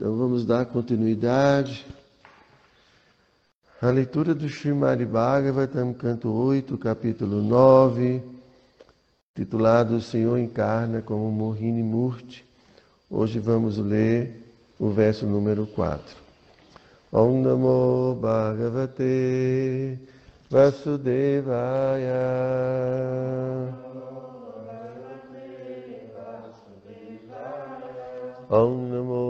Então vamos dar continuidade. A leitura do Srimad Bhagavatam, canto 8, capítulo 9, titulado O Senhor encarna como Mohini Murti. Hoje vamos ler o verso número 4. Om Namo Bhagavate Vasudevaya. Om Namo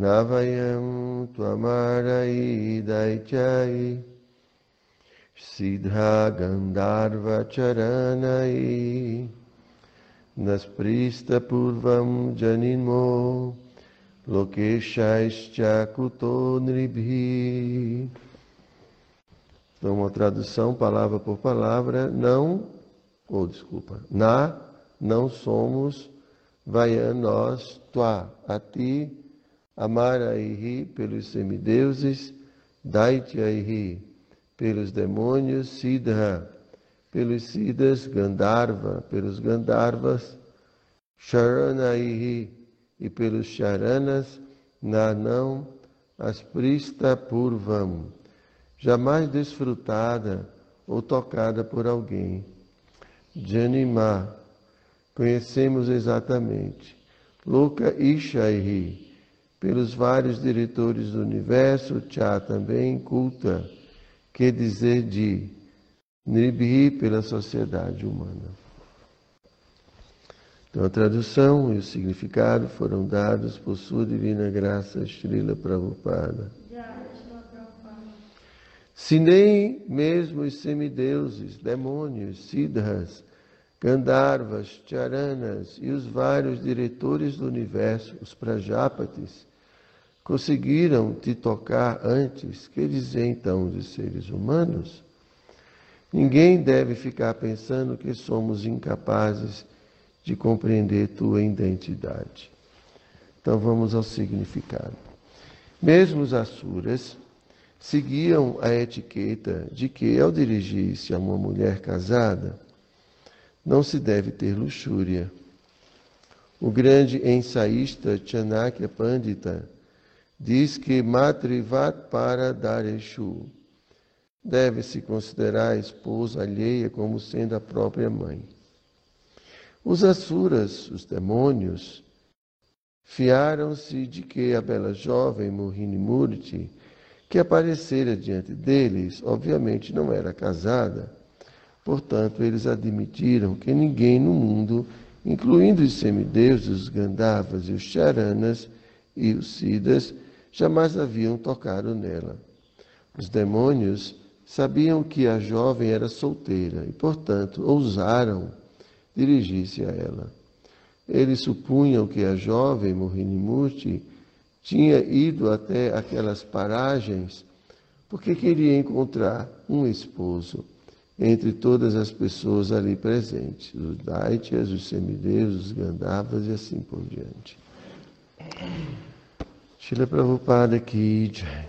Navayam Twamarai Daichai Siddha Gandharva Charanai Nasprista Purvam Janimo Lokeshaischa Kuto Então, uma tradução, palavra por palavra, não, ou oh, desculpa, na, não somos, vayan nós, tua, a ti, Amaraihi pelos semideuses, Daityaihi pelos demônios, Siddha pelos Siddhas, Gandharva pelos Gandharvas, Sharanaihi e pelos Charanas, Nanam Asprista Purvam, jamais desfrutada ou tocada por alguém. Janima, conhecemos exatamente. Loka Ishaihi, pelos vários diretores do universo, Cha também culta, que dizer de Nibhi pela sociedade humana. Então a tradução e o significado foram dados por sua divina graça Srila Prabhupada. Se nem mesmo os semideuses, demônios, siddhas, Gandharvas, Charanas e os vários diretores do universo, os Prajapatis, conseguiram te tocar antes, que dizer então de seres humanos? Ninguém deve ficar pensando que somos incapazes de compreender tua identidade. Então vamos ao significado. Mesmo os Asuras seguiam a etiqueta de que, ao dirigir-se a uma mulher casada, não se deve ter luxúria. O grande ensaísta Chanakya Pandita diz que Matrivat para Dareshu deve-se considerar a esposa alheia como sendo a própria mãe. Os Asuras, os demônios, fiaram-se de que a bela jovem Mohini Murti, que aparecera diante deles, obviamente não era casada. Portanto, eles admitiram que ninguém no mundo, incluindo os semideuses, os Gandhavas e os Charanas e os Siddhas, jamais haviam tocado nela. Os demônios sabiam que a jovem era solteira e, portanto, ousaram dirigir-se a ela. Eles supunham que a jovem Mohinimurti tinha ido até aquelas paragens porque queria encontrar um esposo entre todas as pessoas ali presentes, os Daityas, os semideuses, os Gandhavas e assim por diante. Shila Prabhupada ki jai.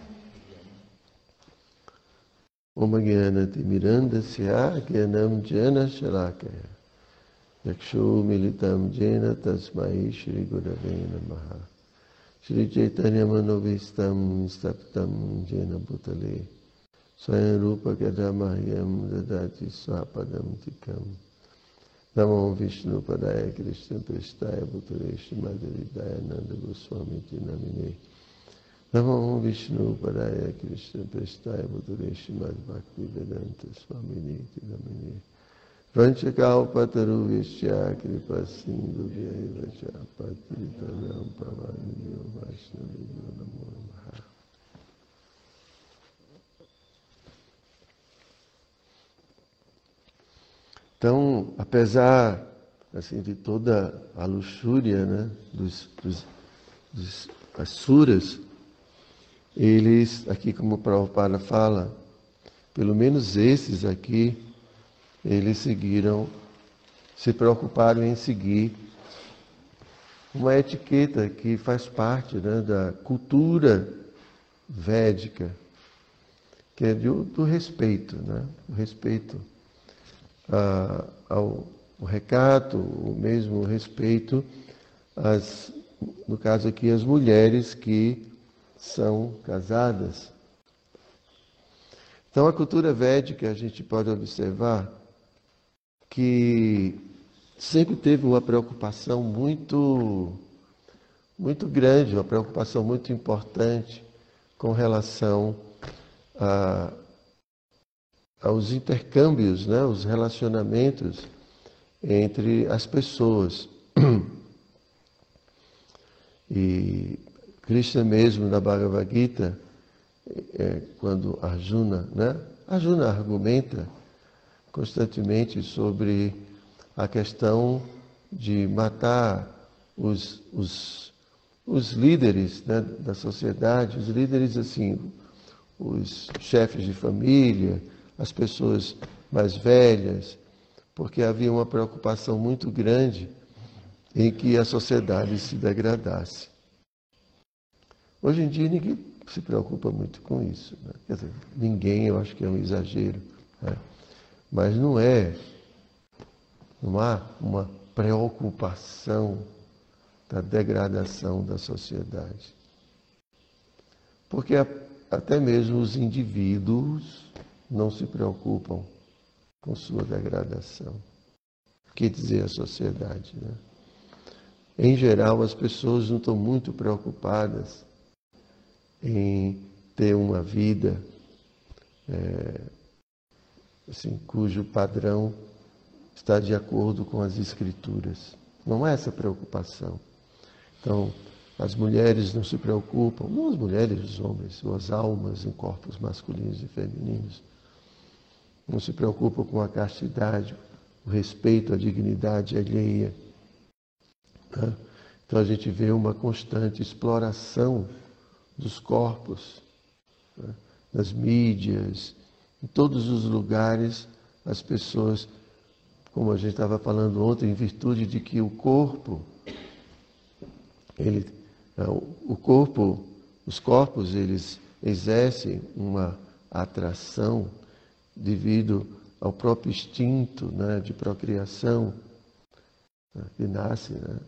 Om Gyanati Mirandasya Gyanam Jana Shalakaya. Yakshu Militam Jena Tasmai Shri Gurave Namaha. Shri Chaitanya Manovistam Staptam Jena Bhutale. Swayam Rupa Gadamahyam Dadati Swapadam Tikam. Namo Vishnu Padaya Krishna Prestaya Bhutale Shrimadari Nanda Goswami Tinamine. Namo Vishnu Padaya Krishna Prestaya Bhutale Shrimad Bhakti Vedanta Swamini Tinamine. Vanchakaupatarु Vishya Kripa Sindhu Vyaiva Chapati Tanam Pavaniyo Vaishnaviyo Namo Namaha. Então, apesar assim, de toda a luxúria né, dos, dos, dos asuras, eles, aqui como o Prabhupada fala, pelo menos esses aqui, eles seguiram, se preocuparam em seguir uma etiqueta que faz parte né, da cultura védica, que é do, do respeito, né? o respeito a, ao, ao recato, o mesmo respeito às, no caso aqui, as mulheres que são casadas. Então, a cultura védica, a gente pode observar que sempre teve uma preocupação muito, muito grande, uma preocupação muito importante com relação a, aos intercâmbios, né, os relacionamentos entre as pessoas. E Krishna mesmo na Bhagavad Gita, é, quando Arjuna, né? Arjuna argumenta constantemente sobre a questão de matar os, os, os líderes né, da sociedade, os líderes assim, os chefes de família, as pessoas mais velhas, porque havia uma preocupação muito grande em que a sociedade se degradasse. Hoje em dia ninguém se preocupa muito com isso. Né? Quer dizer, ninguém, eu acho que é um exagero. Né? Mas não é, não há uma preocupação da degradação da sociedade. Porque até mesmo os indivíduos não se preocupam com sua degradação. O que dizer a sociedade, né? Em geral, as pessoas não estão muito preocupadas em ter uma vida é, assim, cujo padrão está de acordo com as escrituras. Não é essa preocupação. Então, as mulheres não se preocupam, não as mulheres, os homens, ou as almas em corpos masculinos e femininos, não se preocupam com a castidade, o respeito à dignidade alheia né? Então a gente vê uma constante exploração dos corpos, né? nas mídias, em todos os lugares, as pessoas, como a gente estava falando ontem, em virtude de que o corpo, ele, é, o corpo, os corpos, eles exercem uma atração devido ao próprio instinto né, de procriação né, que nasce. Né?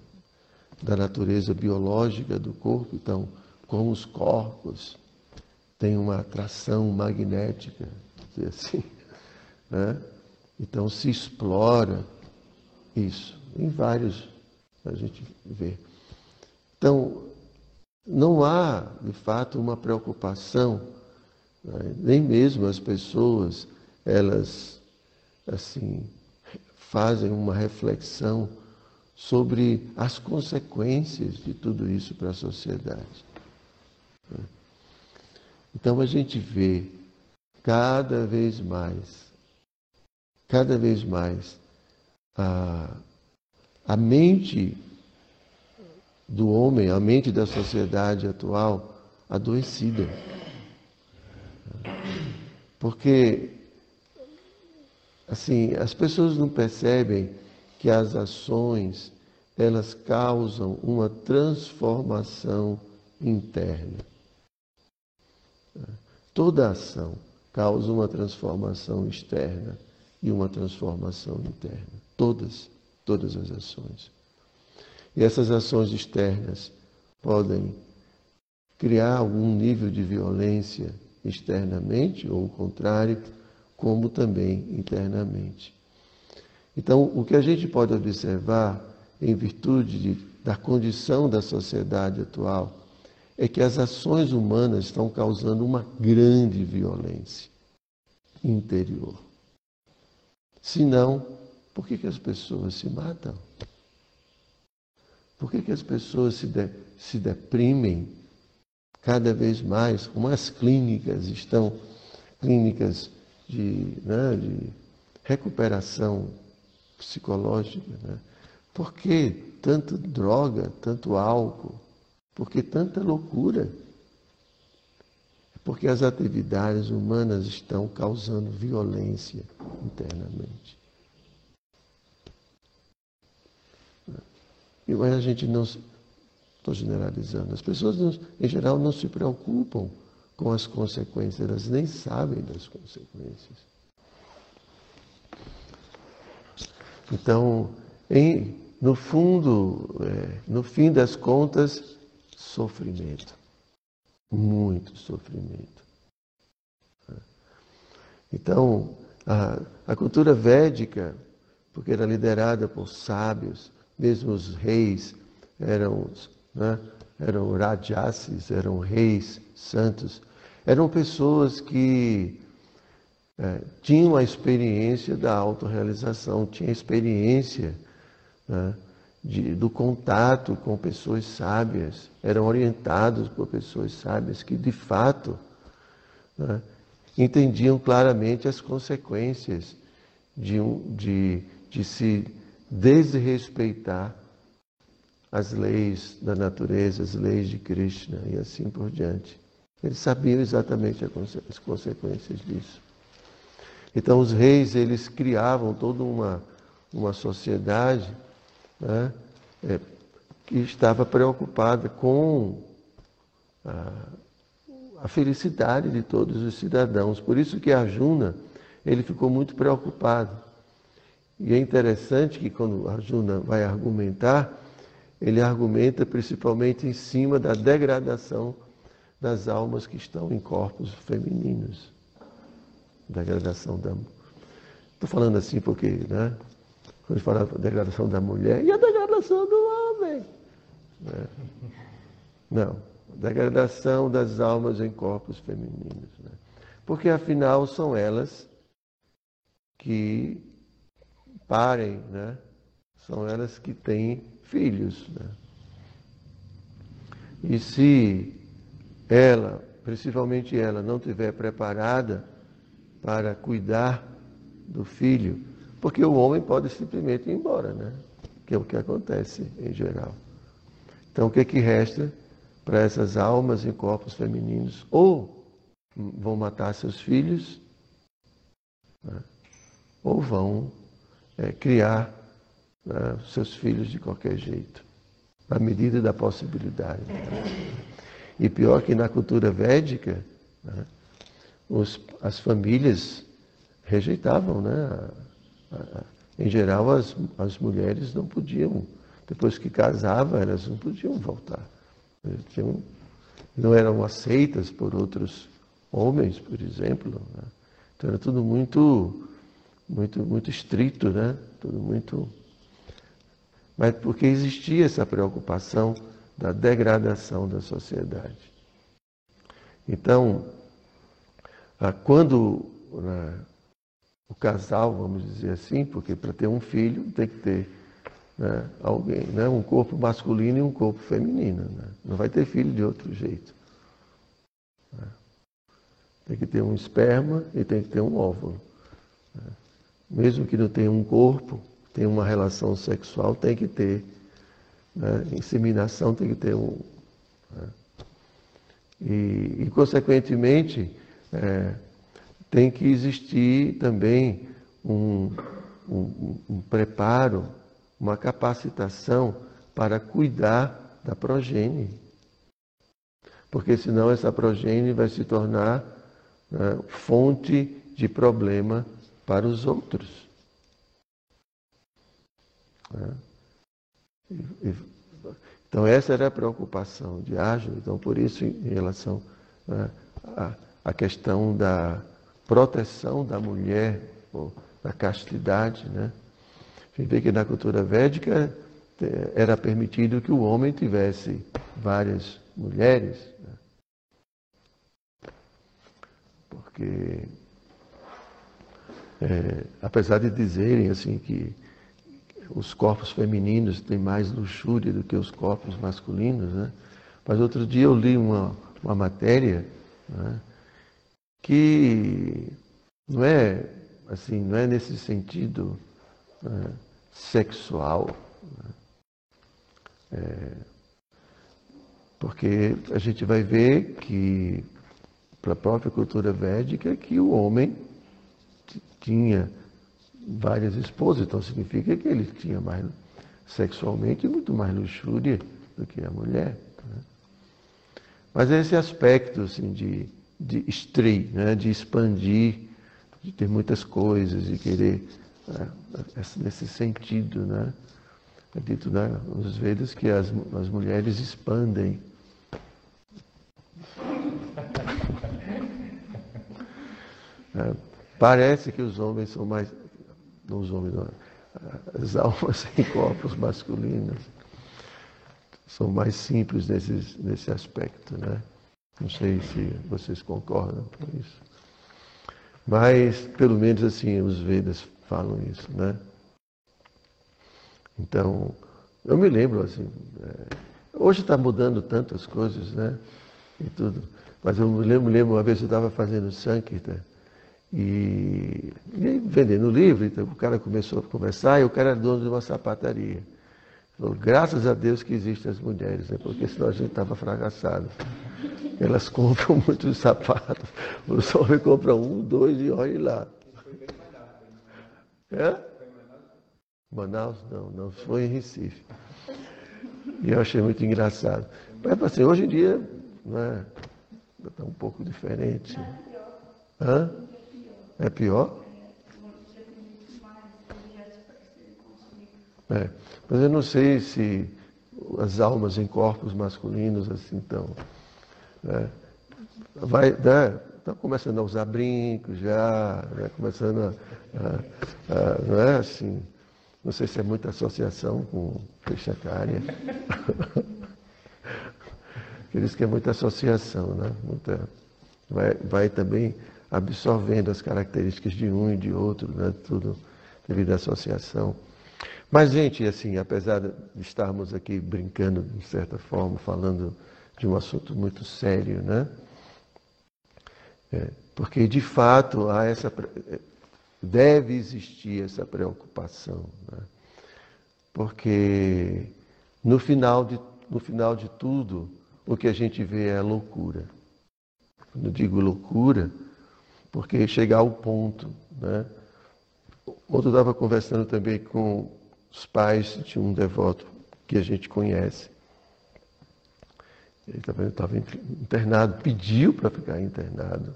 da natureza biológica do corpo, então, como os corpos têm uma atração magnética, dizer assim, né? então se explora isso em vários a gente vê. Então, não há, de fato, uma preocupação, né? nem mesmo as pessoas, elas, assim, fazem uma reflexão sobre as consequências de tudo isso para a sociedade. Então a gente vê cada vez mais, cada vez mais, a, a mente do homem, a mente da sociedade atual adoecida. Porque, assim, as pessoas não percebem que as ações elas causam uma transformação interna. Toda ação causa uma transformação externa e uma transformação interna. Todas, todas as ações. E essas ações externas podem criar algum nível de violência externamente, ou o contrário, como também internamente. Então, o que a gente pode observar, em virtude de, da condição da sociedade atual, é que as ações humanas estão causando uma grande violência interior. Se não, por que, que as pessoas se matam? Por que, que as pessoas se, de, se deprimem cada vez mais? Como as clínicas estão, clínicas de, né, de recuperação psicológica. Né? Por que tanta droga, tanto álcool? Por que tanta loucura? porque as atividades humanas estão causando violência internamente. Mas a gente não. Estou generalizando. As pessoas, não, em geral, não se preocupam com as consequências, elas nem sabem das consequências. Então, em, no fundo, é, no fim das contas, sofrimento. Muito sofrimento. Então, a, a cultura védica, porque era liderada por sábios, mesmo os reis eram, né, eram rajasis, eram reis santos, eram pessoas que é, tinham a experiência da autorrealização, tinham a experiência né, de, do contato com pessoas sábias, eram orientados por pessoas sábias que, de fato, né, entendiam claramente as consequências de, de, de se desrespeitar as leis da natureza, as leis de Krishna e assim por diante. Eles sabiam exatamente as consequências disso. Então os reis eles criavam toda uma, uma sociedade né, é, que estava preocupada com a, a, felicidade de todos os cidadãos. Por isso que Arjuna ele ficou muito preocupado. E é interessante que quando Arjuna vai argumentar, ele argumenta principalmente em cima da degradação das almas que estão em corpos femininos. Degradação da. Estou falando assim porque, né? Quando fala da degradação da mulher, e a degradação do homem? Né? Não, degradação das almas em corpos femininos. Né? Porque afinal são elas que parem, né? São elas que têm filhos. Né? E se ela, principalmente ela, não estiver preparada para cuidar do filho, porque o homem pode simplesmente ir embora, né? Que é o que acontece em geral. Então, o que, é que resta para essas almas em corpos femininos? Ou vão matar seus filhos, né? ou vão é, criar né, seus filhos de qualquer jeito, à medida da possibilidade. E pior que na cultura védica, né, os, as famílias rejeitavam, né? Em geral, as, as mulheres não podiam, depois que casavam, elas não podiam voltar. Tinham, não eram aceitas por outros homens, por exemplo. Né? Então era tudo muito, muito, muito estrito, né? Tudo muito mas porque existia essa preocupação da degradação da sociedade. Então, ah, quando né, o casal, vamos dizer assim, porque para ter um filho tem que ter né, alguém, né, um corpo masculino e um corpo feminino. Né? Não vai ter filho de outro jeito. Né? Tem que ter um esperma e tem que ter um óvulo. Né? Mesmo que não tenha um corpo, tem uma relação sexual, tem que ter. Né? Inseminação tem que ter um. Né? E, e, consequentemente, é, tem que existir também um, um, um preparo, uma capacitação para cuidar da progênie. Porque senão essa progênie vai se tornar né, fonte de problema para os outros. Né? Então, essa era a preocupação de Ágil. Então, por isso, em relação né, à questão da proteção da mulher, da castidade, né? a gente vê que na cultura védica é, era permitido que o homem tivesse várias mulheres, né? porque é, apesar de dizerem assim que os corpos femininos têm mais luxúria do que os corpos masculinos, né? Mas outro dia eu li uma, uma matéria né, que não é assim, não é nesse sentido né, sexual, né? é, porque a gente vai ver que para a própria cultura védica que o homem tinha várias esposas, então significa que ele tinha mais sexualmente muito mais luxúria do que a mulher. Né? Mas esse aspecto assim, de, de estreir, né? de expandir, de ter muitas coisas, de querer, né? nesse sentido, né? É dito né, nos Vedas que as, as mulheres expandem. É, parece que os homens são mais. Não os homens, não. As almas em corpos masculinos são mais simples nesse, nesse aspecto, né? Não sei se vocês concordam com isso. Mas, pelo menos assim, os Vedas falam isso, né? Então, eu me lembro assim, é, hoje está mudando tantas coisas, né? E tudo. Mas eu me lembro, lembro uma vez eu estava fazendo Sankirtan e, e vendendo livro, então o cara começou a conversar e o cara era dono de uma sapataria. Graças a Deus que existem as mulheres, né? porque senão a gente estava fracassado. Elas compram muitos sapatos. Os homens compram um, dois e olhe lá. É? Manaus? Não, não, foi em Recife. E eu achei muito engraçado. Mas assim, hoje em dia, não é? Está um pouco diferente. Hã? É pior? É. Mas eu não sei se as almas em corpos masculinos assim estão. Né? Vai, né? Estão começando a usar brincos já, né? começando a, a, a, não é assim, não sei se é muita associação com peixacária. Aqueles que é muita associação, né? Muita, vai, vai também absorvendo as características de um e de outro, né? Tudo devido à associação. Mas, gente, assim, apesar de estarmos aqui brincando, de certa forma, falando de um assunto muito sério, né? É, porque, de fato, há essa deve existir essa preocupação. Né? Porque no final, de, no final de tudo, o que a gente vê é a loucura. Quando digo loucura, porque chegar ao ponto. Né? Eu estava conversando também com os pais de um devoto que a gente conhece. Ele estava internado, pediu para ficar internado,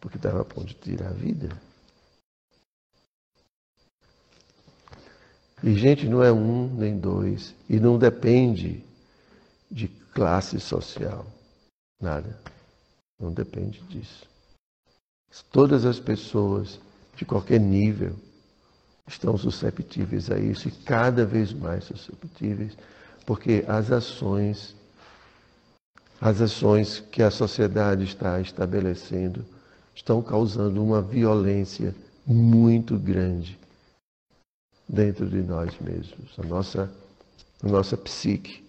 porque estava a ponto de tirar a vida. E, gente, não é um nem dois. E não depende de classe social. Nada. Não depende disso. Todas as pessoas, de qualquer nível, estão susceptíveis a isso e cada vez mais susceptíveis, porque as ações, as ações que a sociedade está estabelecendo, estão causando uma violência muito grande dentro de nós mesmos, a nossa, a nossa psique.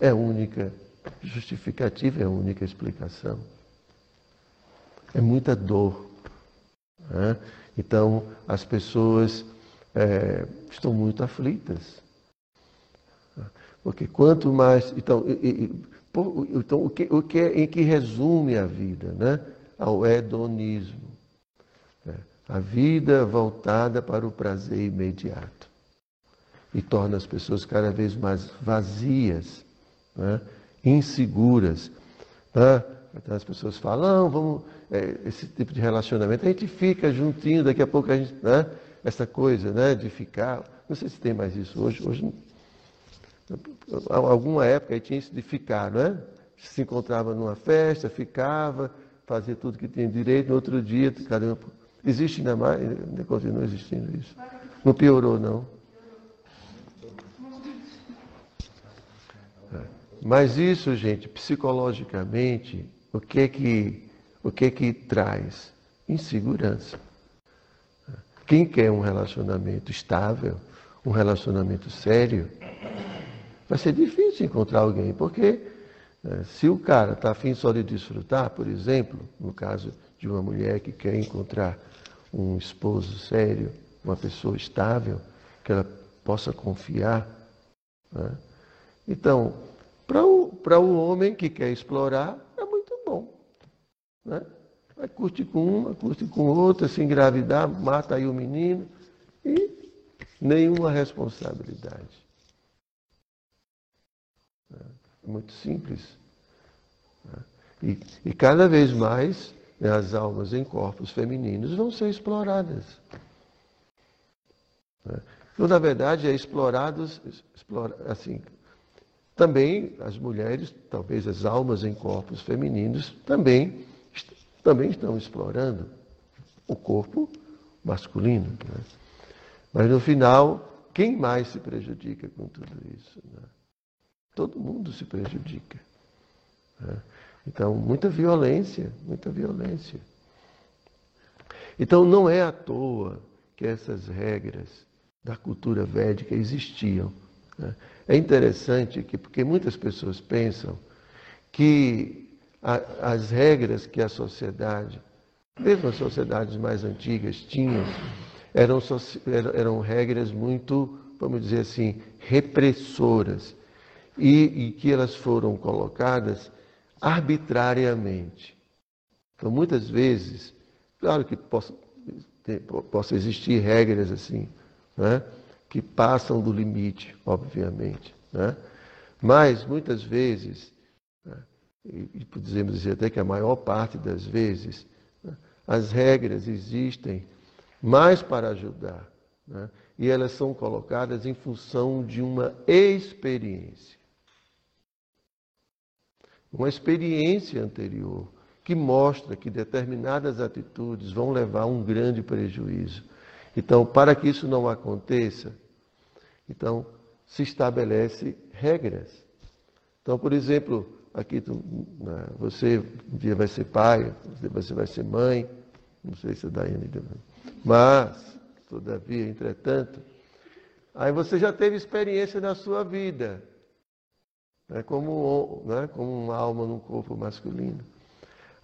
É a única justificativa, é única explicação. É muita dor. Né? Então, as pessoas é, estão muito aflitas. Porque quanto mais. Então, e, e, então o, que, o que, em que resume a vida? Né? Ao hedonismo. A vida voltada para o prazer imediato. E torna as pessoas cada vez mais vazias, né? inseguras. Né? As pessoas falam, vamos, é, esse tipo de relacionamento, a gente fica juntinho, daqui a pouco a gente, né? essa coisa né? de ficar. Não sei se tem mais isso hoje. Hoje, alguma época aí tinha isso de ficar, não é? Se encontrava numa festa, ficava, fazia tudo que tinha direito, no outro dia, cada Existe ainda mais, ainda continua existindo isso. Não piorou, não. É. Mas isso, gente, psicologicamente, o que é que, o que, que traz? Insegurança. Quem quer um relacionamento estável, um relacionamento sério, vai ser difícil encontrar alguém, porque é, se o cara está afim só de desfrutar, por exemplo, no caso de uma mulher que quer encontrar um esposo sério, uma pessoa estável, que ela possa confiar. Né? Então, para o, o homem que quer explorar. Né? Vai curtir com uma, curte com outra, se engravidar, mata aí o menino e nenhuma responsabilidade. É muito simples. Né? E, e cada vez mais né, as almas em corpos femininos vão ser exploradas. Né? Então, na verdade, é explorados, explora, assim, também as mulheres, talvez as almas em corpos femininos, também, também estão explorando o corpo masculino. Né? Mas no final, quem mais se prejudica com tudo isso? Né? Todo mundo se prejudica. Né? Então, muita violência, muita violência. Então, não é à toa que essas regras da cultura védica existiam. Né? É interessante que, porque muitas pessoas pensam que a, as regras que a sociedade, mesmo as sociedades mais antigas, tinham, eram, eram, regras muito, vamos dizer assim, repressoras. E, e que elas foram colocadas arbitrariamente. Então, muitas vezes, claro que possa, possa existir regras assim, né, que passam do limite, obviamente. Né? Mas, muitas vezes, e podemos dizer até que a maior parte das vezes, né, as regras existem mais para ajudar. Né, e elas são colocadas em função de uma experiência uma experiência anterior que mostra que determinadas atitudes vão levar a um grande prejuízo. Então, para que isso não aconteça, então se estabelece regras. Então, por exemplo, aqui tu, né, você um dia vai ser pai, você vai ser mãe, não sei se é Daiane, mas, todavia, entretanto, aí você já teve experiência na sua vida né, como, né, como uma alma num corpo masculino.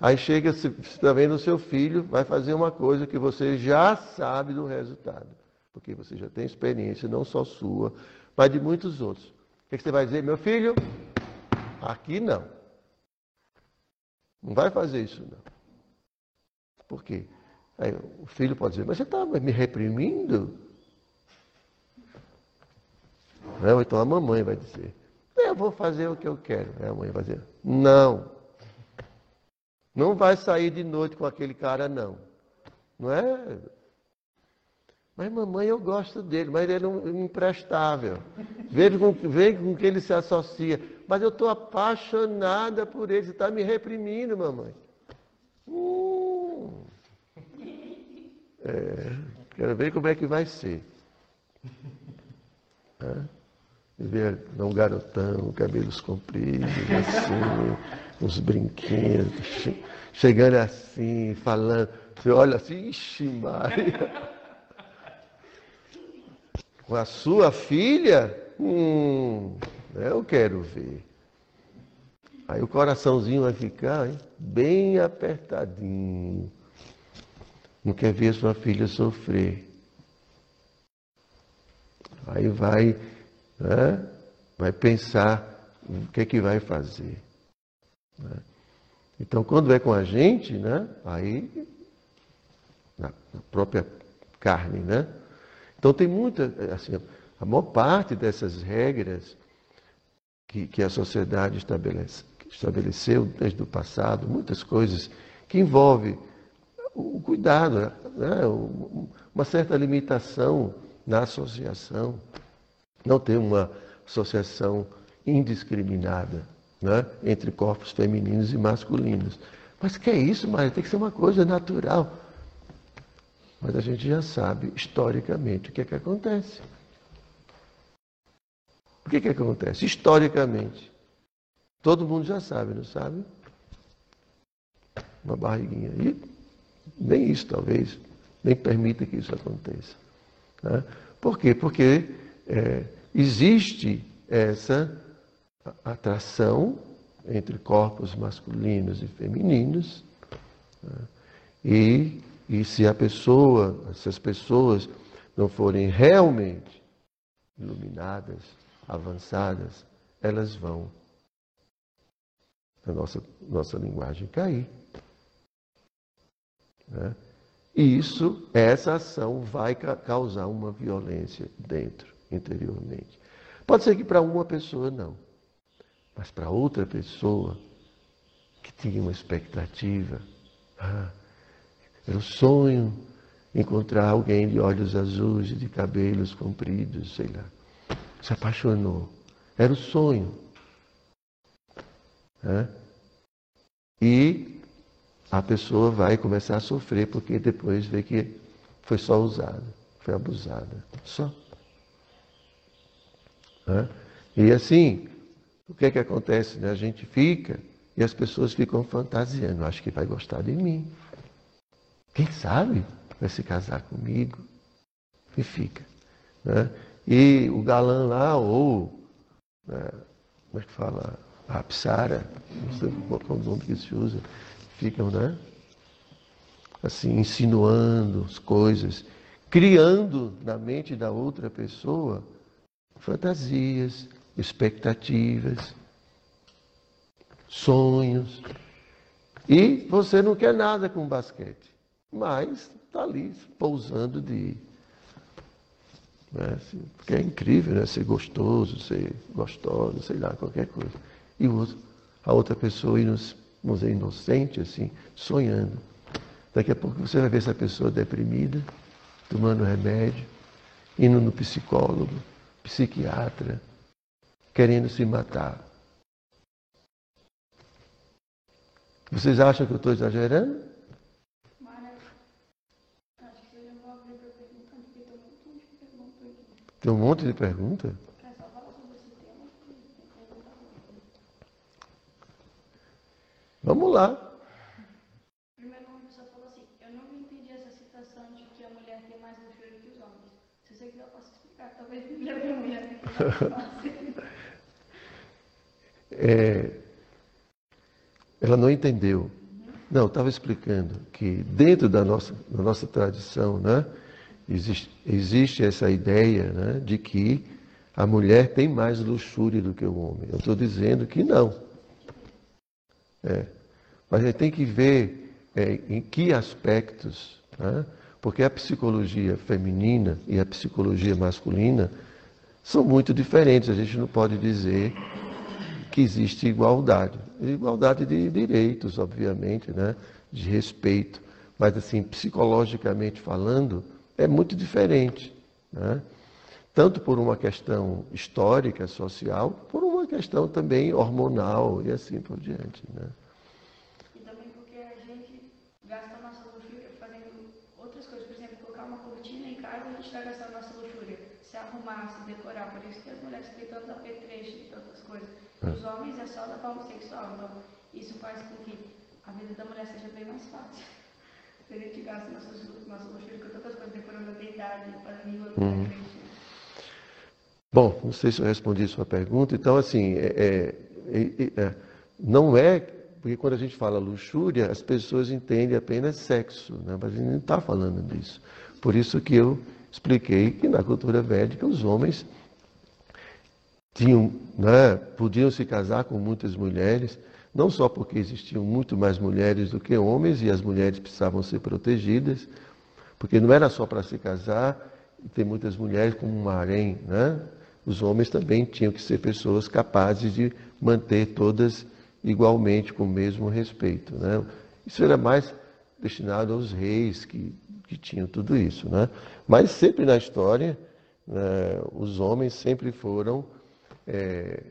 Aí chega, você está vendo o seu filho, vai fazer uma coisa que você já sabe do resultado. Porque você já tem experiência, não só sua, mas de muitos outros. O que você vai dizer? Meu filho, aqui não. Não vai fazer isso, não. Por quê? Aí o filho pode dizer, mas você está me reprimindo? Então a mamãe vai dizer, eu vou fazer o que eu quero. É a mãe vai dizer, não. Não vai sair de noite com aquele cara, não. Não é? Mas mamãe, eu gosto dele, mas ele é um imprestável. Veja com, veja com ele se associa. Mas eu estou apaixonada por ele. Você está me reprimindo, mamãe. Hum. É, quero ver como é que vai ser. É ver um garotão, cabelos compridos, assim, uns brinquedos, chegando assim, falando. Você olha assim, ixi, Maria. Com a sua filha? Hum, eu quero ver. Aí o coraçãozinho vai ficar hein, bem apertadinho. Não quer ver sua filha sofrer. Aí vai né? vai pensar o que é que vai fazer. Né? Então, quando é com a gente, né? aí, na própria carne, né? Então, tem muita, assim, a maior parte dessas regras que, que a sociedade estabelece, estabeleceu desde o passado, muitas coisas que envolvem o cuidado, né? uma certa limitação na associação não ter uma associação indiscriminada né, entre corpos femininos e masculinos. Mas que é isso, Maria? Tem que ser uma coisa natural. Mas a gente já sabe, historicamente, o que é que acontece. O que é que acontece? Historicamente. Todo mundo já sabe, não sabe? Uma barriguinha. E nem isso, talvez, nem permita que isso aconteça. Né? Por quê? Porque é, existe essa atração entre corpos masculinos e femininos. Né? E, e se a pessoa, se as pessoas não forem realmente iluminadas, avançadas, elas vão, na nossa, nossa linguagem, cair. Né? E isso, essa ação vai causar uma violência dentro, interiormente. Pode ser que para uma pessoa não, mas para outra pessoa que tinha uma expectativa, ah, eu sonho encontrar alguém de olhos azuis de cabelos compridos, sei lá. Se apaixonou. Era o sonho. E a pessoa vai começar a sofrer porque depois vê que foi só usada, foi abusada. Só. E assim, o que é que acontece? Né? A gente fica e as pessoas ficam fantasiando. Acho que vai gostar de mim. Quem sabe vai se casar comigo? E fica. Né? E o galã lá, ou, né, como é que fala? A psara, não sei qual é o nome que se usa, ficam, né? Assim, insinuando as coisas, criando na mente da outra pessoa fantasias, expectativas, sonhos. E você não quer nada com basquete, mas está ali pousando de. Né, assim, porque é incrível, né? Ser gostoso, ser gostoso, sei lá, qualquer coisa. E a outra pessoa, vamos dizer, inocente, assim, sonhando. Daqui a pouco você vai ver essa pessoa deprimida, tomando remédio, indo no psicólogo, psiquiatra, querendo se matar. Vocês acham que eu estou exagerando? Tem um monte de pergunta? Vamos lá. Primeiro, uma pessoa falou assim: Eu não entendi essa citação de que a mulher tem mais luxúria que os homens. Se você quiser, eu posso explicar. Talvez a mulher é, ela não entendeu. Não, estava explicando que dentro da nossa, da nossa tradição, né, existe, existe essa ideia né, de que a mulher tem mais luxúria do que o homem. Eu estou dizendo que não. É. Mas a gente tem que ver é, em que aspectos, né, porque a psicologia feminina e a psicologia masculina são muito diferentes. A gente não pode dizer que existe igualdade. Igualdade de direitos, obviamente, né? de respeito. Mas, assim, psicologicamente falando, é muito diferente. Né? Tanto por uma questão histórica, social, por uma questão também hormonal e assim por diante. Né? E também porque a gente gasta nossa luxúria fazendo outras coisas. Por exemplo, colocar uma cortina em casa, a gente está gastando nossa luxúria. Se arrumar, se decorar. Por isso que as mulheres têm tantos apetrechos e tantas coisas. É. Os homens é só da forma sexual. Então, isso faz com que a vida da mulher seja bem mais fácil. Se a gente gasta nossas, nossas luxúrias com tantas coisas, decorando a deidade, fazendo outra uhum. Bom, não sei se eu respondi a sua pergunta. Então, assim, é, é, é, não é. Porque quando a gente fala luxúria, as pessoas entendem apenas sexo, né? mas a gente não está falando disso. Por isso que eu expliquei que na cultura védica os homens tinham, né, podiam se casar com muitas mulheres, não só porque existiam muito mais mulheres do que homens e as mulheres precisavam ser protegidas, porque não era só para se casar e ter muitas mulheres como um harém, né? Os homens também tinham que ser pessoas capazes de manter todas igualmente com o mesmo respeito, né? Isso era mais destinado aos reis que, que tinham tudo isso, né? Mas sempre na história, né, os homens sempre foram é,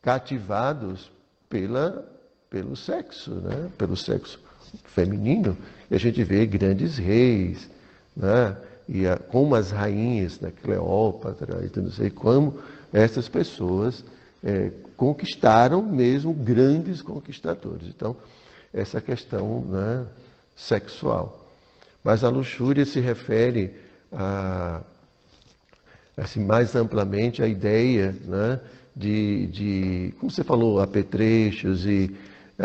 cativados pela, pelo sexo, né? pelo sexo feminino. E a gente vê grandes reis, né? e a, como as rainhas, né? Cleópatra, e não sei como, essas pessoas é, conquistaram mesmo grandes conquistadores. Então, essa questão né, sexual. Mas a luxúria se refere a, assim, mais amplamente à ideia né, de, de, como você falou, apetrechos e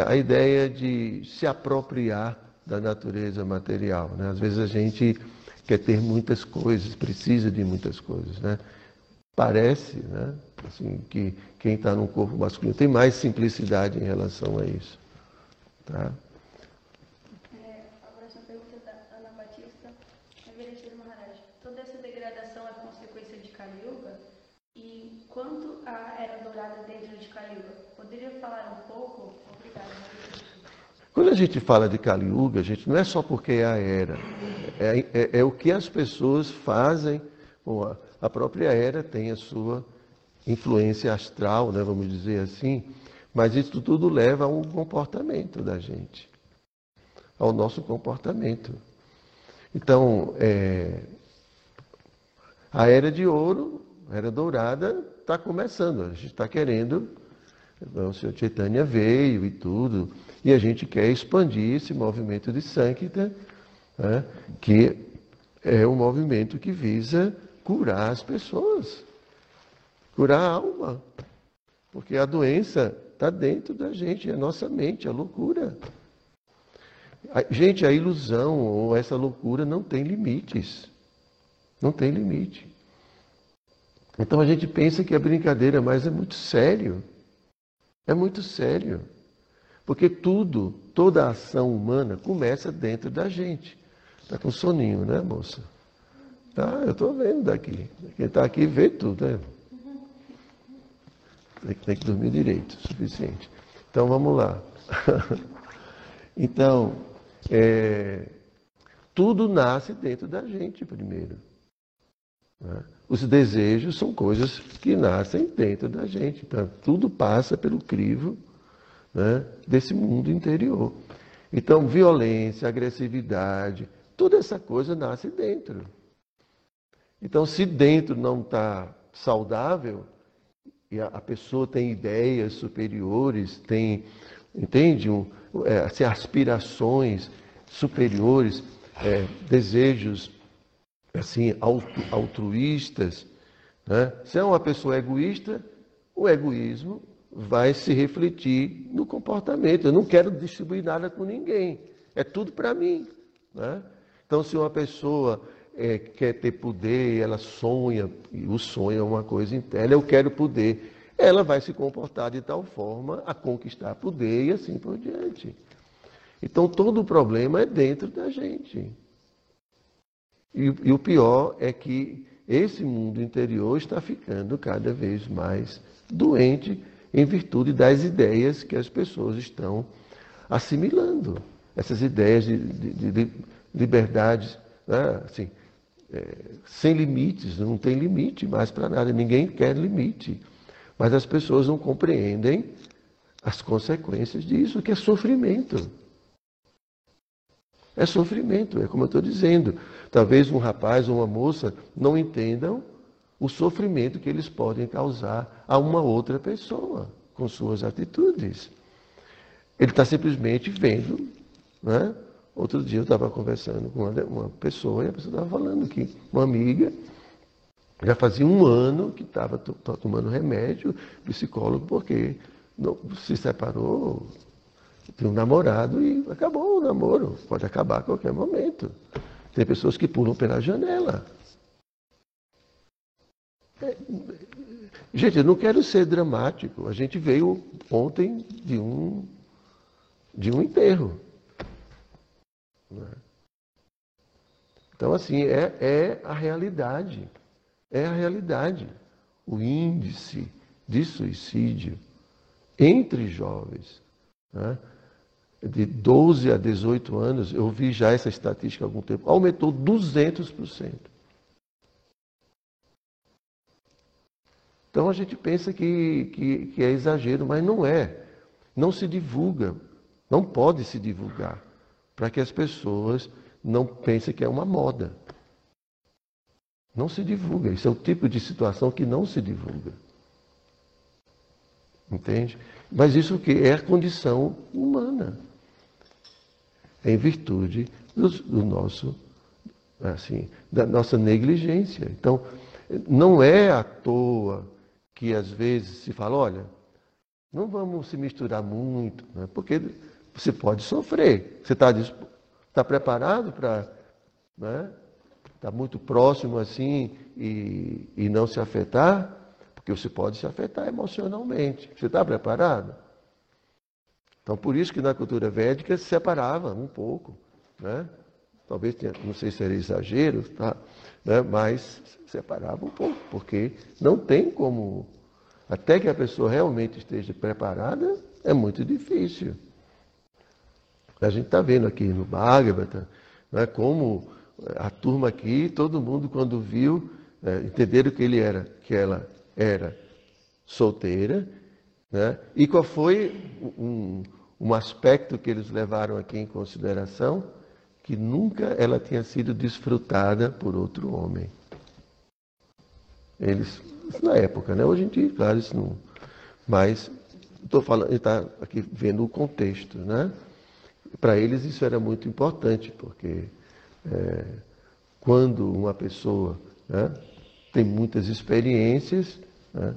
a ideia de se apropriar da natureza material. Né? Às vezes a gente quer ter muitas coisas, precisa de muitas coisas. Né? Parece né, assim, que quem está no corpo masculino tem mais simplicidade em relação a isso. Tá? É, toda essa degradação é consequência de Kali Yuga? Quanto a era dourada dentro de Kali Yuga? Poderia falar um pouco? Obrigada. Quando a gente fala de Kali Yuga, gente, não é só porque é a era. É, é, é o que as pessoas fazem. Bom, a, a própria era tem a sua influência astral, né, vamos dizer assim, mas isso tudo leva a um comportamento da gente, ao nosso comportamento. Então, é, a era de ouro, a era dourada, está começando. A gente está querendo. O Senhor Chaitanya veio e tudo, e a gente quer expandir esse movimento de Sankita, né, que é um movimento que visa curar as pessoas, curar a alma. Porque a doença está dentro da gente, é a nossa mente, a loucura. Gente, a ilusão ou essa loucura não tem limites. Não tem limite. Então a gente pensa que é brincadeira, mas é muito sério. É muito sério. Porque tudo, toda a ação humana começa dentro da gente. Está com soninho, né, moça? Tá, eu estou vendo daqui. Quem está aqui vê tudo, né? Tem, que dormir direito, suficiente. Então vamos lá. então, é, tudo nasce dentro da gente primeiro. Né? Os desejos são coisas que nascem dentro da gente. Então, tudo passa pelo crivo né, desse mundo interior. Então, violência, agressividade, toda essa coisa nasce dentro. Então, se dentro não está saudável, e a, pessoa tem ideias superiores, tem, entende, um, é, assim, aspirações superiores, é, desejos assim altruístas. Né? Se é uma pessoa egoísta, o egoísmo vai se refletir no comportamento. Eu não quero distribuir nada com ninguém, é tudo para mim. Né? Então, se uma pessoa é, quer ter poder, ela sonha, e o sonho é uma coisa interna, eu quero poder, ela vai se comportar de tal forma a conquistar poder e assim por diante. Então, todo o problema é dentro da gente. E, e o pior é que esse mundo interior está ficando cada vez mais doente em virtude das ideias que as pessoas estão assimilando. Essas ideias de, de, de liberdade, né? assim, é, sem limites, não tem limite mais para nada, ninguém quer limite. Mas as pessoas não compreendem as consequências disso, que é sofrimento. É sofrimento, é como eu estou dizendo. Talvez um rapaz ou uma moça não entendam o sofrimento que eles podem causar a uma outra pessoa com suas atitudes. Ele está simplesmente vendo. Né? Outro dia eu estava conversando com uma, pessoa e a pessoa estava falando que uma amiga já fazia um ano que estava tomando remédio, psicólogo, porque não, se separou, tem um namorado e acabou o namoro. Pode acabar a qualquer momento. Tem pessoas que pulam pela janela. É, gente, eu não quero ser dramático. A gente veio ontem de um, de um enterro. É? Então, assim, é, é a realidade. É a realidade. O índice de suicídio entre jovens né, de 12 a 18 anos, eu vi já essa estatística há algum tempo, aumentou 200%. Então a gente pensa que, que, que é exagero, mas não é. Não se divulga, não pode se divulgar, para que as pessoas não pensem que é uma moda. Não se divulga. Isso é o tipo de situação que não se divulga. Entende? Mas isso que é a condição humana. Em virtude do, do nosso, assim, da nossa negligência. Então, não é à toa que às vezes se fala, olha, não vamos se misturar muito, né? porque você pode sofrer. Você está tá preparado para né? estar tá muito próximo assim e, e não se afetar? Porque você pode se afetar emocionalmente. Você está preparado? Então, por isso que na cultura védica se separava um pouco. Né? talvez tenha, não sei se era exagero, tá? Né? mas separava um pouco, porque não tem como, até que a pessoa realmente esteja preparada, é muito difícil. A gente está vendo aqui no Bhagavata, né, como a turma aqui, todo mundo quando viu, é, entenderam que ele era, que ela era solteira, né? E qual foi um, um aspecto que eles levaram aqui em consideração? Que nunca ela tinha sido desfrutada por outro homem. Eles, na época, né? Hoje em dia, claro, isso não. Mas estou falando, está aqui vendo o contexto, né? Para eles isso era muito importante, porque é, quando uma pessoa né, tem muitas experiências, né,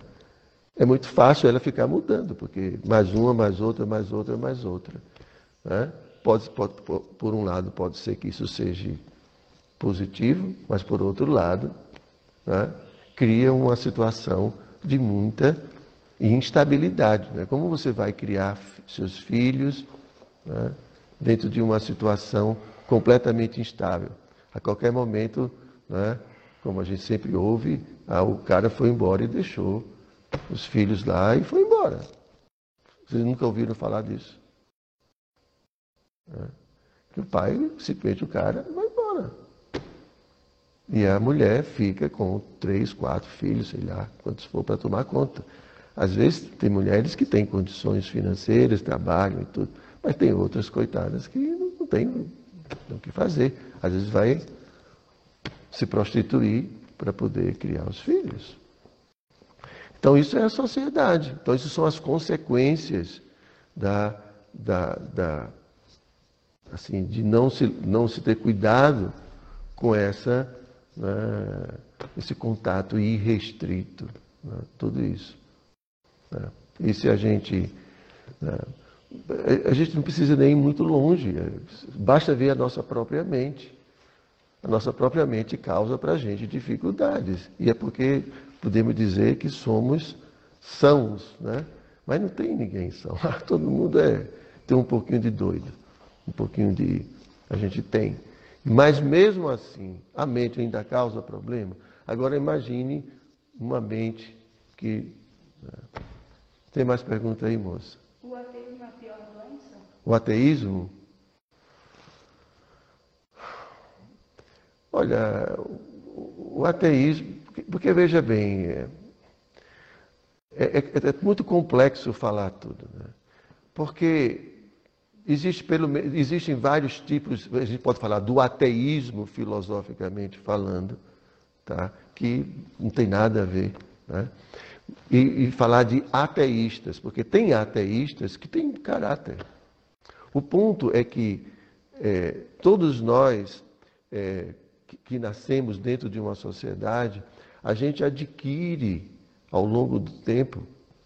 é muito fácil ela ficar mudando, porque mais uma, mais outra, mais outra, mais outra. Né? Pode, pode, por um lado, pode ser que isso seja positivo, mas por outro lado, né, cria uma situação de muita instabilidade. Né? Como você vai criar seus filhos né, dentro de uma situação completamente instável? A qualquer momento, né, como a gente sempre ouve, ah, o cara foi embora e deixou os filhos lá e foi embora. Vocês nunca ouviram falar disso? É. Que o pai, simplesmente o cara, vai embora. E a mulher fica com três, quatro filhos, sei lá, quantos for para tomar conta. Às vezes tem mulheres que têm condições financeiras, trabalham e tudo, mas tem outras coitadas que não, não têm o que fazer. Às vezes vai se prostituir para poder criar os filhos. Então, isso é a sociedade. Então, isso são as consequências da, da, da assim, de não se, não se ter cuidado com essa, né, esse contato irrestrito. Né, tudo isso. Né. E se a gente. Né, a gente não precisa nem ir muito longe, basta ver a nossa própria mente. A nossa própria mente causa para a gente dificuldades. E é porque podemos dizer que somos sãos, né? Mas não tem ninguém são. Todo mundo é, tem um pouquinho de doido, um pouquinho de. A gente tem. Mas mesmo assim, a mente ainda causa problema. Agora imagine uma mente que. Né? Tem mais pergunta aí, moça? O ateísmo é a pior doença? O ateísmo? Olha, o ateísmo, porque veja bem, é, é, é, é muito complexo falar tudo, né? porque existe pelo, existem vários tipos, a gente pode falar do ateísmo filosoficamente falando, tá? que não tem nada a ver. Né? E, e, falar de ateístas, porque tem ateístas que têm caráter. O ponto é que é, todos nós é, que, que nascemos dentro de uma sociedade, a gente adquire ao longo do tempo,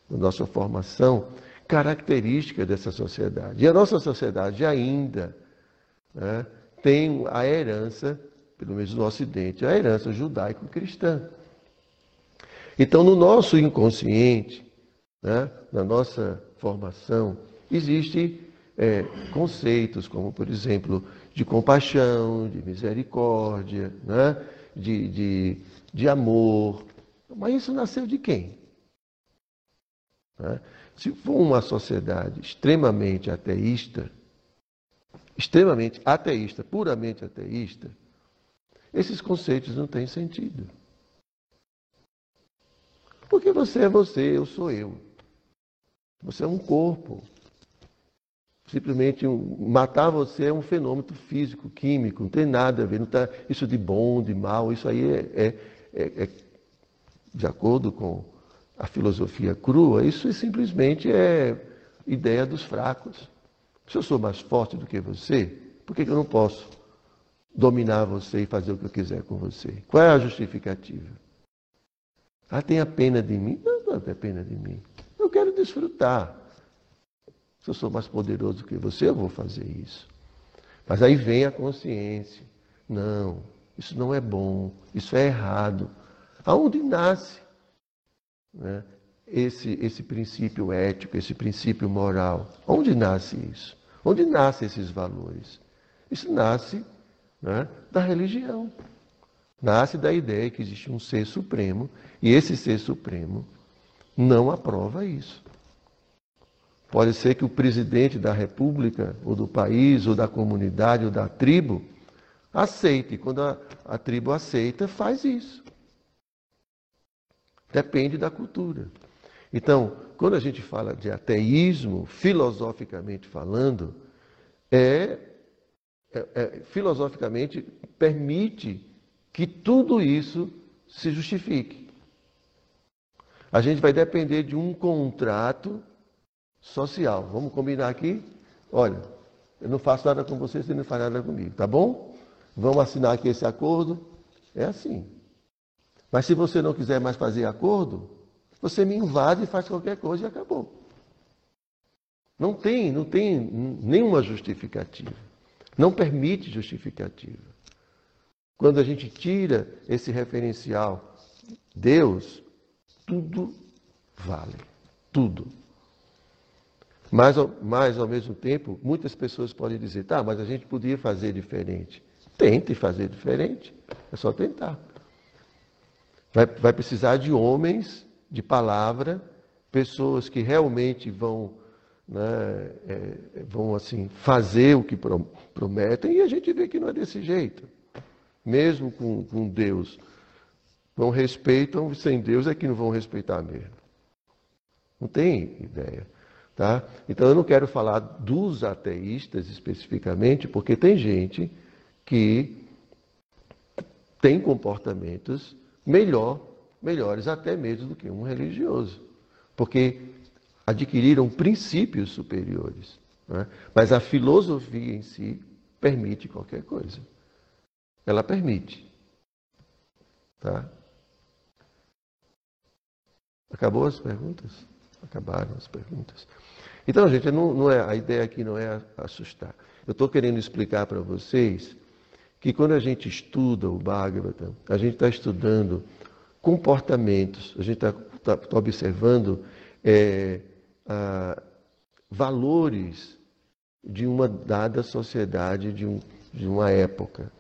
da nossa formação, características dessa sociedade. E a nossa sociedade ainda né, tem a herança, pelo menos no Ocidente, a herança judaico-cristã. Então, no nosso inconsciente, né, na nossa formação, existem é, conceitos como, por exemplo, de compaixão, de misericórdia, né? de, de, de amor. Mas isso nasceu de quem? Né? Se for uma sociedade extremamente ateísta, extremamente ateísta, puramente ateísta, esses conceitos não têm sentido. Porque você é você, eu sou eu. Você é um corpo. Simplesmente matar você é um fenômeno físico, químico, não tem nada a ver. Não tá, isso de bom, de mal, isso aí é, é, é, é de acordo com a filosofia crua, isso é simplesmente é ideia dos fracos. Se eu sou mais forte do que você, por que eu não posso dominar você e fazer o que eu quiser com você? Qual é a justificativa? Ah, tem a pena de mim? Não, não tem pena de mim. Eu quero desfrutar. Se eu sou mais poderoso que você, eu vou fazer isso. Mas aí vem a consciência. Não, isso não é bom, isso é errado. Aonde nasce né, esse, esse princípio ético, esse princípio moral? Onde nasce isso? Onde nascem esses valores? Isso nasce né, da religião. Nasce da ideia que existe um ser supremo e esse ser supremo não aprova isso. Pode ser que o presidente da república, ou do país, ou da comunidade, ou da tribo, aceite. Quando a, a tribo aceita, faz isso. Depende da cultura. Então, quando a gente fala de ateísmo, filosoficamente falando, é, é, é, filosoficamente permite que tudo isso se justifique. A gente vai depender de um contrato social. Vamos combinar aqui? Olha, eu não faço nada com você, você não faz nada comigo, tá bom? Vamos assinar aqui esse acordo? É assim. Mas se você não quiser mais fazer acordo, você me invade e faz qualquer coisa e acabou. Não tem, não tem nenhuma justificativa. Não permite justificativa. Quando a gente tira esse referencial, Deus, tudo vale. Tudo. Mas, mas, ao mesmo tempo, muitas pessoas podem dizer, tá, mas a gente podia fazer diferente. Tente fazer diferente. É só tentar. Vai, vai precisar de homens de palavra, pessoas que realmente vão, né, é, vão assim, fazer o que prometem, e a gente vê que não é desse jeito. Mesmo com, com Deus. Não respeitam, sem Deus é que não vão respeitar mesmo. Não tem ideia. Tá? Então eu não quero falar dos ateístas especificamente, porque tem gente que tem comportamentos melhor, melhores até mesmo do que um religioso, porque adquiriram princípios superiores. Né? Mas a filosofia em si permite qualquer coisa. Ela permite. Tá? Acabou as perguntas? Acabaram as perguntas. Então, gente, não, não é, a ideia aqui não é assustar. Eu estou querendo explicar para vocês que quando a gente estuda o Bhagavatam, a gente está estudando comportamentos, a gente está tá, tá observando é, a, valores de uma dada sociedade, de, um, de uma época.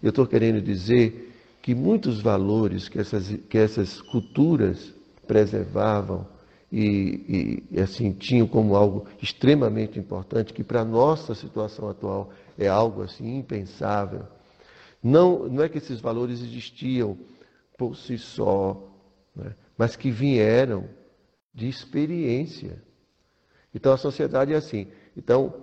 Eu estou querendo dizer que muitos valores que essas, que essas culturas preservavam e, e, assim tinham como algo extremamente importante, que para a nossa situação atual é algo assim impensável. Não, não é que esses valores existiam por si só, né? mas que vieram de experiência. Então a sociedade é assim. Então,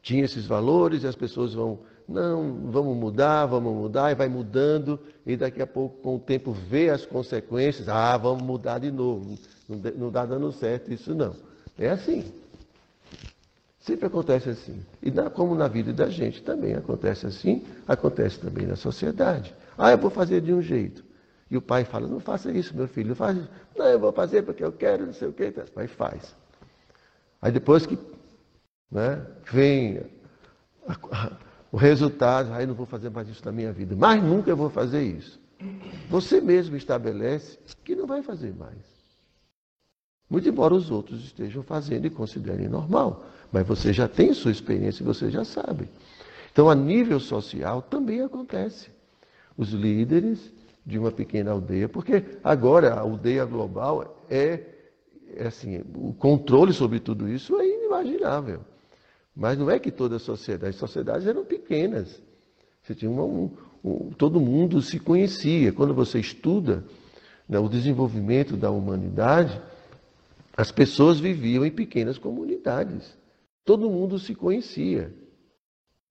tinha esses valores e as pessoas vão, não, vamos mudar, vamos mudar, e vai mudando, e daqui a pouco, com o tempo, vê as consequências, ah, vamos mudar de novo. Não está dando certo isso não. É assim. Sempre acontece assim. E na, como na vida da gente também acontece assim, acontece também na sociedade. Ah, eu vou fazer de um jeito. E o pai fala, não faça isso, meu filho, não faz isso. Não, eu vou fazer porque eu quero, não sei o quê. Mas faz. Aí depois que né, vem a, a, o resultado, aí não vou fazer mais isso na minha vida. Mas nunca eu vou fazer isso. Você mesmo estabelece que não vai fazer mais. Muito embora os outros estejam fazendo e considerem normal. Mas você já tem sua experiência e você já sabe. Então, a nível social também acontece. Os líderes de uma pequena aldeia, porque agora a aldeia global é, é assim, o controle sobre tudo isso é inimaginável. Mas não é que toda a sociedade, as sociedades eram pequenas. Você tinha uma, um, um, todo mundo se conhecia. Quando você estuda né, o desenvolvimento da humanidade, as pessoas viviam em pequenas comunidades. Todo mundo se conhecia.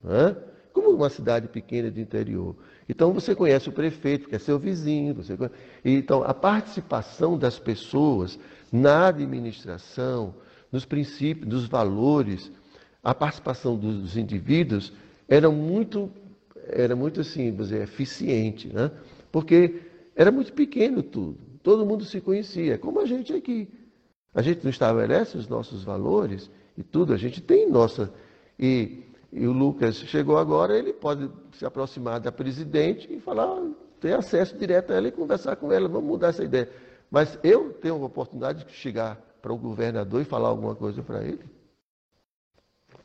Né? Como uma cidade pequena de interior. Então você conhece o prefeito, que é seu vizinho. Você conhece... Então a participação das pessoas na administração, nos princípios, nos valores, a participação dos indivíduos era muito, era muito assim, dizer, eficiente, né? porque era muito pequeno tudo. Todo mundo se conhecia, como a gente aqui. A gente não estabelece os nossos valores e tudo, a gente tem nossa. E, e o Lucas chegou agora, ele pode se aproximar da presidente e falar, ter acesso direto a ela e conversar com ela, vamos mudar essa ideia. Mas eu tenho a oportunidade de chegar para o governador e falar alguma coisa para ele?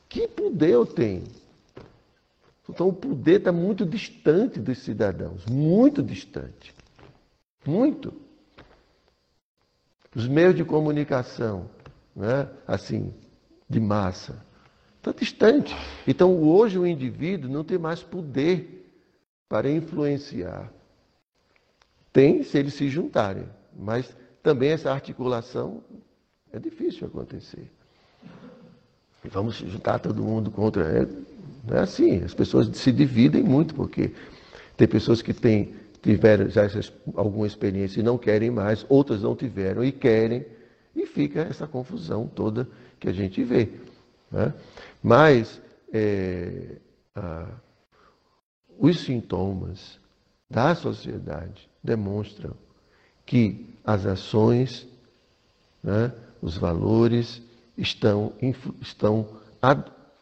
Que poder eu tenho? Então o poder está muito distante dos cidadãos, muito distante. Muito. Os meios de comunicação, né? assim, de massa, está distante. Então hoje o indivíduo não tem mais poder para influenciar. Tem se eles se juntarem, mas também essa articulação é difícil acontecer. Vamos juntar todo mundo contra. É, não é assim. As pessoas se dividem muito, porque tem pessoas que têm, tiveram já alguma experiência e não querem mais, outras não tiveram e querem, e fica essa confusão toda que a gente vê. Né? Mas é, os sintomas da sociedade demonstram que as ações, né, os valores estão, estão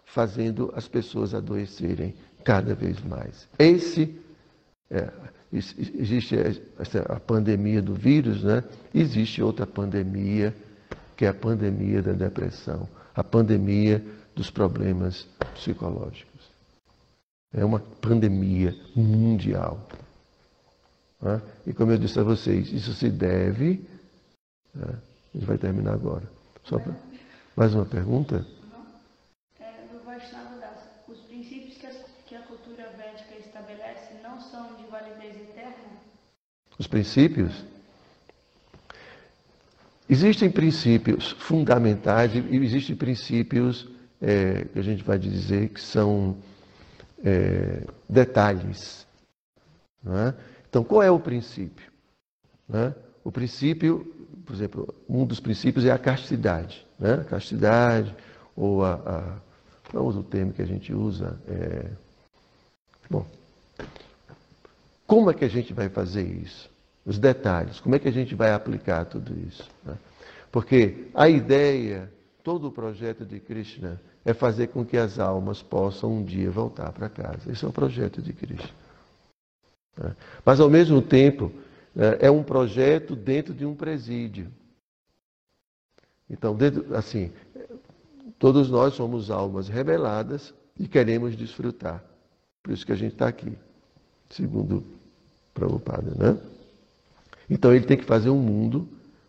fazendo as pessoas adoecerem cada vez mais. Esse é, existe a pandemia do vírus, né? Existe outra pandemia que é a pandemia da depressão, a pandemia dos problemas psicológicos. É uma pandemia mundial. Né? E como eu disse a vocês, isso se deve. Né? A gente vai terminar agora. Só pra... Mais uma pergunta? É, no Vaishnava Das, os princípios que a, que a cultura védica estabelece não são de validez eterna? Os princípios? Existem princípios fundamentais e existem princípios é, que a gente vai dizer que são é, detalhes. É? Então, qual é o princípio? É? O princípio, por exemplo, um dos princípios é a castidade. Né? A castidade, ou a, a. Qual é o termo que a gente usa? É, bom, como é que a gente vai fazer isso? Os detalhes, como é que a gente vai aplicar tudo isso? Né? Porque a ideia, todo o projeto de Krishna é fazer com que as almas possam um dia voltar para casa. Esse é o projeto de Cristo. Né? Mas, ao mesmo tempo, né, é um projeto dentro de um presídio. Então, dentro, assim, todos nós somos almas reveladas e queremos desfrutar. Por isso que a gente está aqui, segundo Prabhupada, né? Então, ele tem que fazer um mundo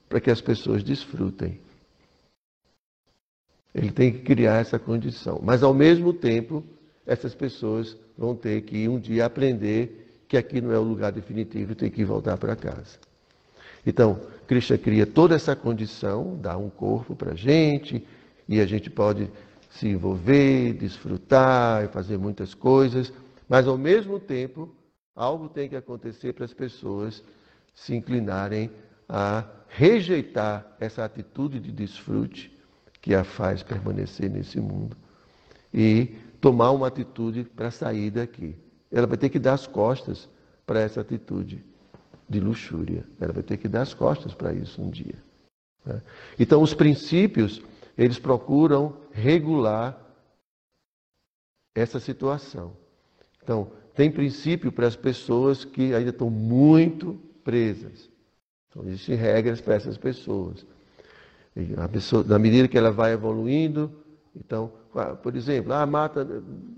para que as pessoas desfrutem. Ele tem que criar essa condição. Mas, ao mesmo tempo, essas pessoas vão ter que um dia aprender que aqui não é o lugar definitivo, tem que voltar para casa. Então, Krishna cria toda essa condição, dá um corpo para a gente, e a gente pode se envolver, desfrutar e fazer muitas coisas, mas ao mesmo tempo, algo tem que acontecer para as pessoas se inclinarem a rejeitar essa atitude de desfrute que a faz permanecer nesse mundo e tomar uma atitude para sair daqui. Ela vai ter que dar as costas para essa atitude de luxúria. Ela vai ter que dar as costas para isso um dia. Né? Então, os princípios, eles procuram regular essa situação. Então, tem princípio para as pessoas que ainda estão muito presas. Então, existem regras para essas pessoas. Pessoa, na medida que ela vai evoluindo, então, por exemplo, ah, mata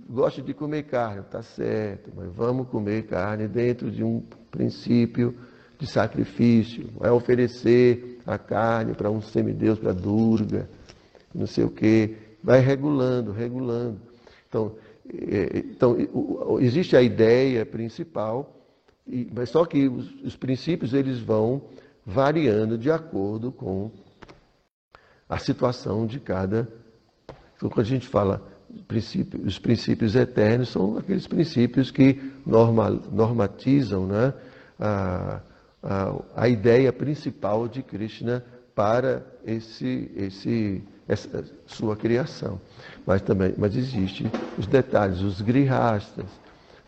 gosta de comer carne, está certo, mas vamos comer carne dentro de um princípio de sacrifício. Vai oferecer a carne para um semideus, para Durga, não sei o quê. Vai regulando, regulando. Então, é, então existe a ideia principal, mas só que os, os princípios eles vão variando de acordo com a situação de cada. Então, quando a gente fala princípio, os princípios eternos, são aqueles princípios que normal, normatizam né, a, a, a ideia principal de Krishna para esse, esse, essa sua criação. Mas também mas existem os detalhes, os grihastas,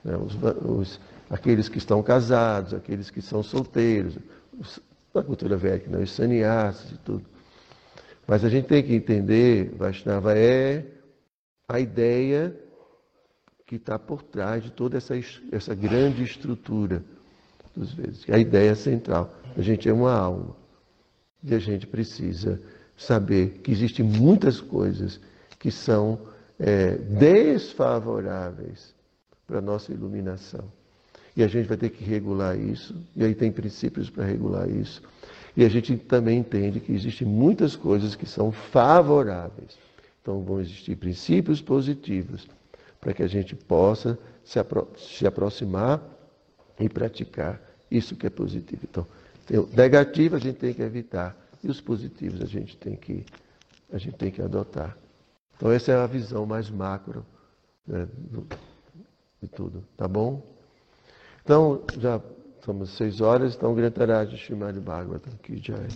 né, os, os, aqueles que estão casados, aqueles que são solteiros, os, da cultura védica, né, os sannyasas e tudo. Mas a gente tem que entender, Vaishnava é a ideia que está por trás de toda essa, essa grande estrutura dos vezes. A ideia central. A gente é uma alma. E a gente precisa saber que existem muitas coisas que são é, desfavoráveis para a nossa iluminação. E a gente vai ter que regular isso, e aí tem princípios para regular isso. E a gente também entende que existem muitas coisas que são favoráveis. Então vão existir princípios positivos para que a gente possa se, apro se aproximar e praticar isso que é positivo. Então, negativo a gente tem que evitar e os positivos a gente tem que, a gente tem que adotar. Então essa é a visão mais macro né, de tudo, tá bom? Então, já somos seis horas, então Grantaraj Shimad Bhagavatam Ki Jai.